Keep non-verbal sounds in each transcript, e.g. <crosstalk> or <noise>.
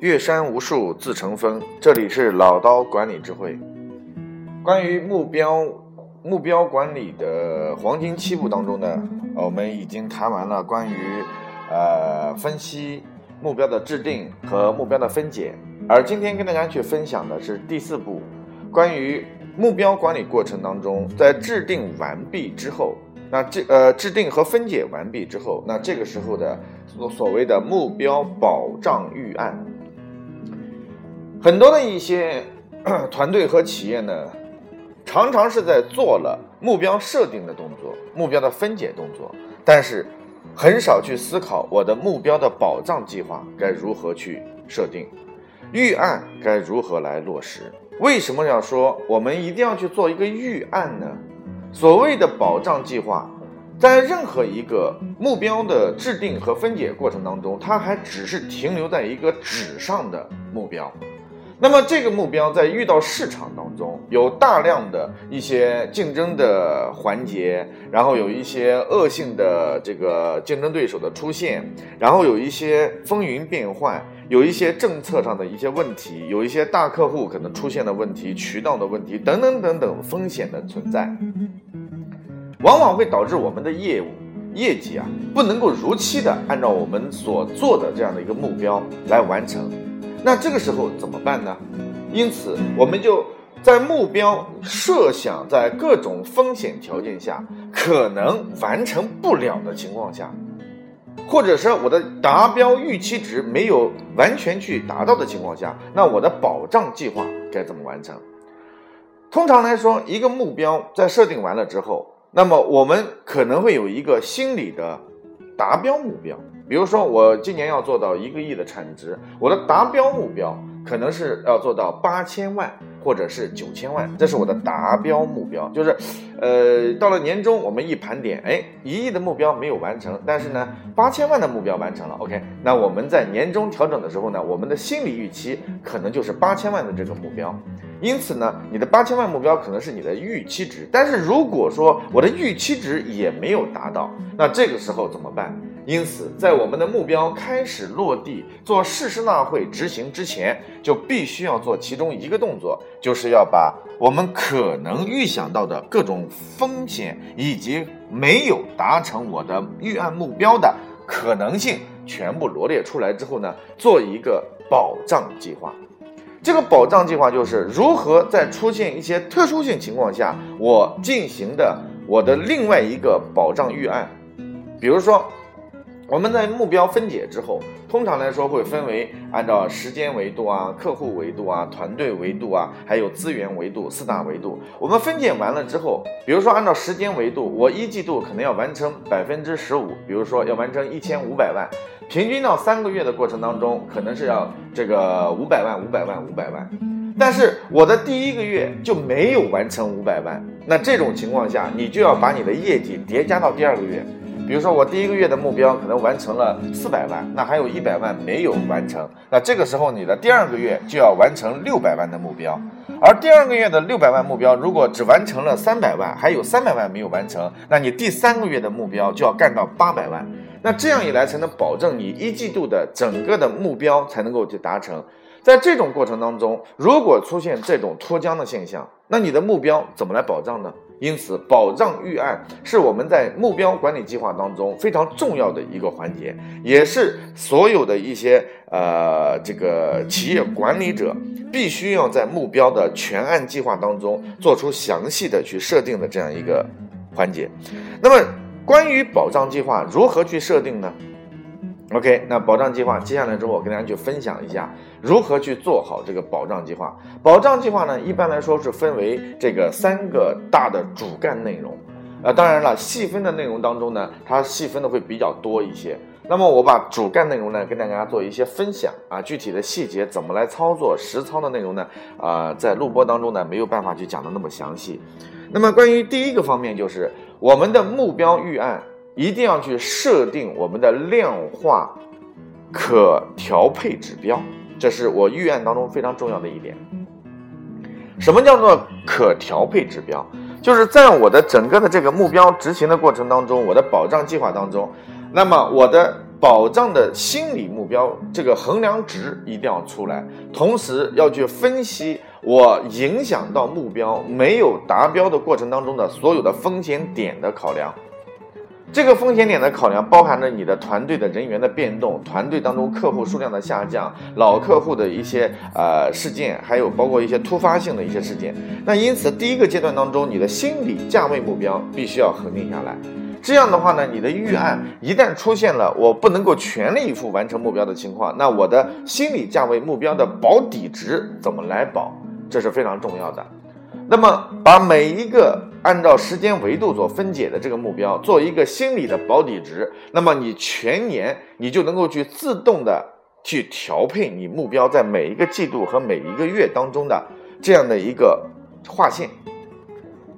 越山无数自成峰，这里是老刀管理智慧。关于目标目标管理的黄金七步当中呢，我们已经谈完了关于呃分析目标的制定和目标的分解，而今天跟大家去分享的是第四步，关于目标管理过程当中，在制定完毕之后。那这呃制定和分解完毕之后，那这个时候的所所谓的目标保障预案，很多的一些 <clears throat> 团队和企业呢，常常是在做了目标设定的动作、目标的分解动作，但是很少去思考我的目标的保障计划该如何去设定，预案该如何来落实？为什么要说我们一定要去做一个预案呢？所谓的保障计划，在任何一个目标的制定和分解过程当中，它还只是停留在一个纸上的目标。那么，这个目标在遇到市场当中，有大量的一些竞争的环节，然后有一些恶性的这个竞争对手的出现，然后有一些风云变幻，有一些政策上的一些问题，有一些大客户可能出现的问题、渠道的问题等等等等风险的存在，往往会导致我们的业务业绩啊不能够如期的按照我们所做的这样的一个目标来完成。那这个时候怎么办呢？因此，我们就在目标设想在各种风险条件下可能完成不了的情况下，或者是我的达标预期值没有完全去达到的情况下，那我的保障计划该怎么完成？通常来说，一个目标在设定完了之后，那么我们可能会有一个心理的达标目标。比如说，我今年要做到一个亿的产值，我的达标目标可能是要做到八千万或者是九千万，这是我的达标目标。就是，呃，到了年终，我们一盘点，哎，一亿的目标没有完成，但是呢，八千万的目标完成了。OK，那我们在年终调整的时候呢，我们的心理预期可能就是八千万的这个目标。因此呢，你的八千万目标可能是你的预期值，但是如果说我的预期值也没有达到，那这个时候怎么办？因此，在我们的目标开始落地、做誓师大会执行之前，就必须要做其中一个动作，就是要把我们可能预想到的各种风险以及没有达成我的预案目标的可能性全部罗列出来之后呢，做一个保障计划。这个保障计划就是如何在出现一些特殊性情况下，我进行的我的另外一个保障预案，比如说。我们在目标分解之后，通常来说会分为按照时间维度啊、客户维度啊、团队维度啊，还有资源维度四大维度。我们分解完了之后，比如说按照时间维度，我一季度可能要完成百分之十五，比如说要完成一千五百万，平均到三个月的过程当中，可能是要这个五百万、五百万、五百万。但是我的第一个月就没有完成五百万，那这种情况下，你就要把你的业绩叠加到第二个月。比如说，我第一个月的目标可能完成了四百万，那还有一百万没有完成，那这个时候你的第二个月就要完成六百万的目标，而第二个月的六百万目标如果只完成了三百万，还有三百万没有完成，那你第三个月的目标就要干到八百万，那这样一来才能保证你一季度的整个的目标才能够去达成。在这种过程当中，如果出现这种脱缰的现象，那你的目标怎么来保障呢？因此，保障预案是我们在目标管理计划当中非常重要的一个环节，也是所有的一些呃这个企业管理者必须要在目标的全案计划当中做出详细的去设定的这样一个环节。那么，关于保障计划如何去设定呢？OK，那保障计划接下来之后，我跟大家去分享一下如何去做好这个保障计划。保障计划呢，一般来说是分为这个三个大的主干内容，呃，当然了，细分的内容当中呢，它细分的会比较多一些。那么我把主干内容呢跟大家做一些分享啊，具体的细节怎么来操作实操的内容呢？啊，在录播当中呢没有办法去讲的那么详细。那么关于第一个方面，就是我们的目标预案。一定要去设定我们的量化可调配指标，这是我预案当中非常重要的一点。什么叫做可调配指标？就是在我的整个的这个目标执行的过程当中，我的保障计划当中，那么我的保障的心理目标这个衡量值一定要出来，同时要去分析我影响到目标没有达标的过程当中的所有的风险点的考量。这个风险点的考量包含着你的团队的人员的变动，团队当中客户数量的下降，老客户的一些呃事件，还有包括一些突发性的一些事件。那因此，第一个阶段当中，你的心理价位目标必须要恒定下来。这样的话呢，你的预案一旦出现了我不能够全力以赴完成目标的情况，那我的心理价位目标的保底值怎么来保？这是非常重要的。那么，把每一个按照时间维度所分解的这个目标做一个心理的保底值，那么你全年你就能够去自动的去调配你目标在每一个季度和每一个月当中的这样的一个划线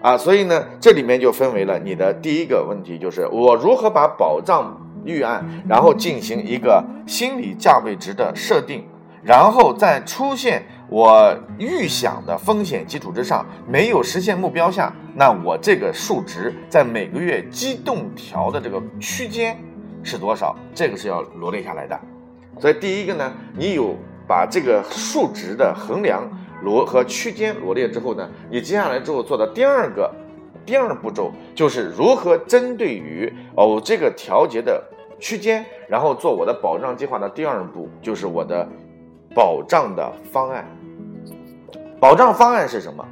啊。所以呢，这里面就分为了你的第一个问题，就是我如何把保障预案，然后进行一个心理价位值的设定。然后再出现我预想的风险基础之上没有实现目标下，那我这个数值在每个月机动调的这个区间是多少？这个是要罗列下来的。所以第一个呢，你有把这个数值的衡量罗和区间罗列之后呢，你接下来之后做的第二个第二步骤就是如何针对于哦这个调节的区间，然后做我的保障计划的第二步就是我的。保障的方案，保障方案是什么？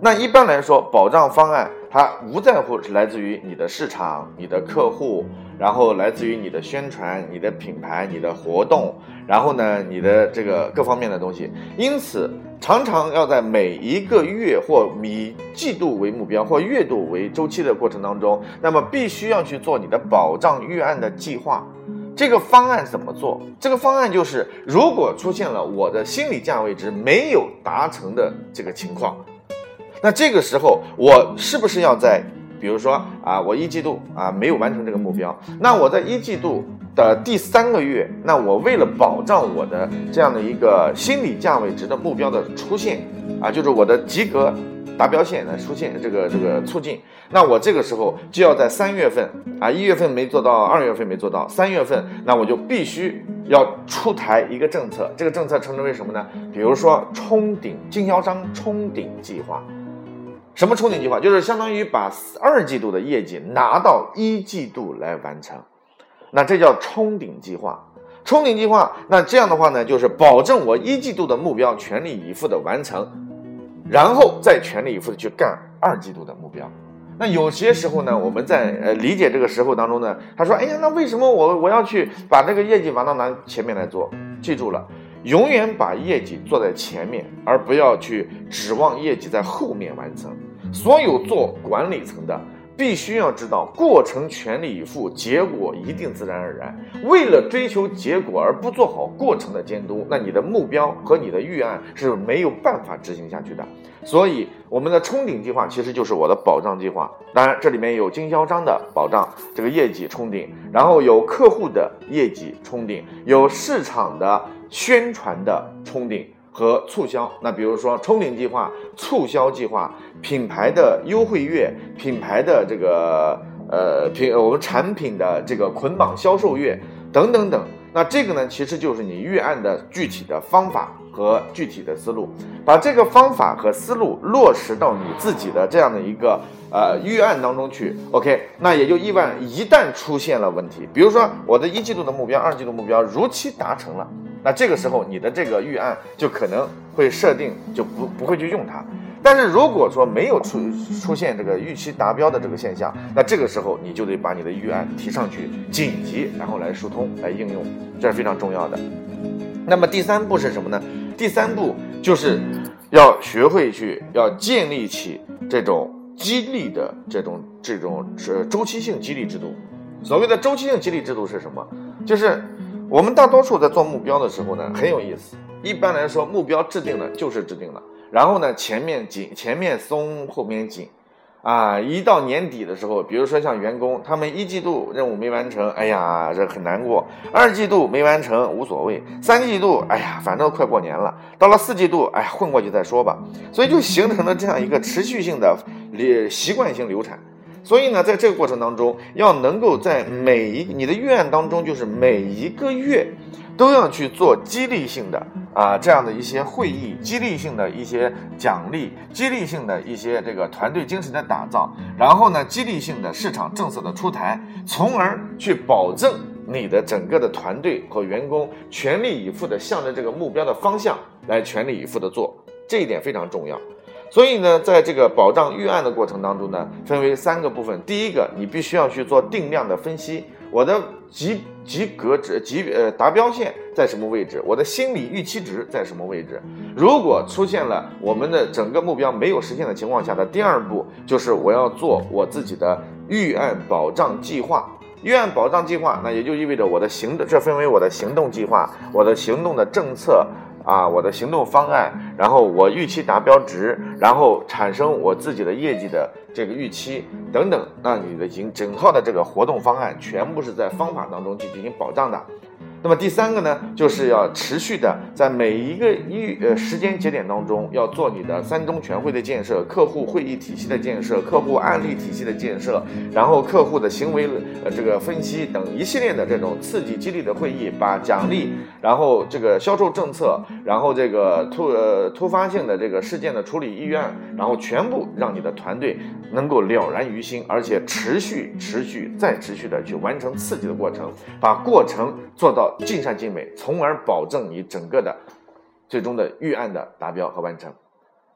那一般来说，保障方案它无在乎是来自于你的市场、你的客户，然后来自于你的宣传、你的品牌、你的活动，然后呢，你的这个各方面的东西。因此，常常要在每一个月或以季度为目标或月度为周期的过程当中，那么必须要去做你的保障预案的计划。这个方案怎么做？这个方案就是，如果出现了我的心理价位值没有达成的这个情况，那这个时候我是不是要在，比如说啊，我一季度啊没有完成这个目标，那我在一季度的第三个月，那我为了保障我的这样的一个心理价位值的目标的出现啊，就是我的及格。达标线来出现这个这个促进，那我这个时候就要在三月份啊，一月份没做到，二月份没做到，三月份那我就必须要出台一个政策，这个政策称之为什么呢？比如说冲顶经销商冲顶计划，什么冲顶计划？就是相当于把二季度的业绩拿到一季度来完成，那这叫冲顶计划。冲顶计划，那这样的话呢，就是保证我一季度的目标全力以赴的完成。然后再全力以赴的去干二季度的目标。那有些时候呢，我们在呃理解这个时候当中呢，他说：“哎呀，那为什么我我要去把这个业绩往到南前面来做？”记住了，永远把业绩做在前面，而不要去指望业绩在后面完成。所有做管理层的。必须要知道，过程全力以赴，结果一定自然而然。为了追求结果而不做好过程的监督，那你的目标和你的预案是没有办法执行下去的。所以，我们的冲顶计划其实就是我的保障计划。当然，这里面有经销商的保障，这个业绩冲顶；然后有客户的业绩冲顶，有市场的宣传的冲顶。和促销，那比如说冲顶计划、促销计划、品牌的优惠月、品牌的这个呃品我们产品的这个捆绑销售月等等等，那这个呢，其实就是你预案的具体的方法和具体的思路，把这个方法和思路落实到你自己的这样的一个呃预案当中去。OK，那也就意味一旦出现了问题，比如说我的一季度的目标、二季度目标如期达成了。那这个时候，你的这个预案就可能会设定就不不会去用它。但是如果说没有出出现这个预期达标的这个现象，那这个时候你就得把你的预案提上去，紧急然后来疏通来应用，这是非常重要的。那么第三步是什么呢？第三步就是要学会去要建立起这种激励的这种这种是周期性激励制度。所谓的周期性激励制度是什么？就是。我们大多数在做目标的时候呢，很有意思。一般来说，目标制定了就是制定了，然后呢，前面紧，前面松，后面紧，啊，一到年底的时候，比如说像员工，他们一季度任务没完成，哎呀，这很难过；二季度没完成无所谓，三季度，哎呀，反正快过年了，到了四季度，哎呀，混过去再说吧。所以就形成了这样一个持续性的流习惯性流产。所以呢，在这个过程当中，要能够在每一你的预案当中，就是每一个月都要去做激励性的啊这样的一些会议，激励性的一些奖励，激励性的一些这个团队精神的打造，然后呢，激励性的市场政策的出台，从而去保证你的整个的团队和员工全力以赴的向着这个目标的方向来全力以赴的做，这一点非常重要。所以呢，在这个保障预案的过程当中呢，分为三个部分。第一个，你必须要去做定量的分析，我的及及格值、及呃达标线在什么位置，我的心理预期值在什么位置。如果出现了我们的整个目标没有实现的情况下的第二步，就是我要做我自己的预案保障计划。预案保障计划，那也就意味着我的行动，这分为我的行动计划，我的行动的政策。啊，我的行动方案，然后我预期达标值，然后产生我自己的业绩的这个预期等等，那你的整整套的这个活动方案全部是在方法当中去进行保障的。那么第三个呢，就是要持续的在每一个一呃时间节点当中，要做你的三中全会的建设、客户会议体系的建设、客户案例体系的建设，然后客户的行为呃这个分析等一系列的这种刺激激励的会议，把奖励，然后这个销售政策，然后这个突呃突发性的这个事件的处理意愿，然后全部让你的团队能够了然于心，而且持续持续再持续的去完成刺激的过程，把过程做到。尽善尽美，从而保证你整个的最终的预案的达标和完成。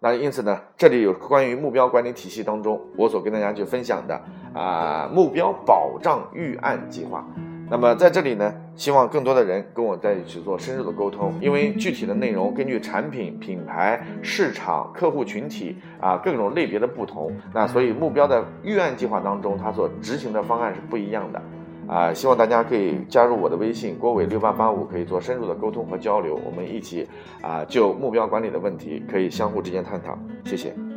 那因此呢，这里有关于目标管理体系当中，我所跟大家去分享的啊目标保障预案计划。那么在这里呢，希望更多的人跟我在一起做深入的沟通，因为具体的内容根据产品、品牌、市场、客户群体啊各种类别的不同，那所以目标的预案计划当中，它所执行的方案是不一样的。啊，希望大家可以加入我的微信郭伟六八八五，可以做深入的沟通和交流，我们一起啊就目标管理的问题可以相互之间探讨，谢谢。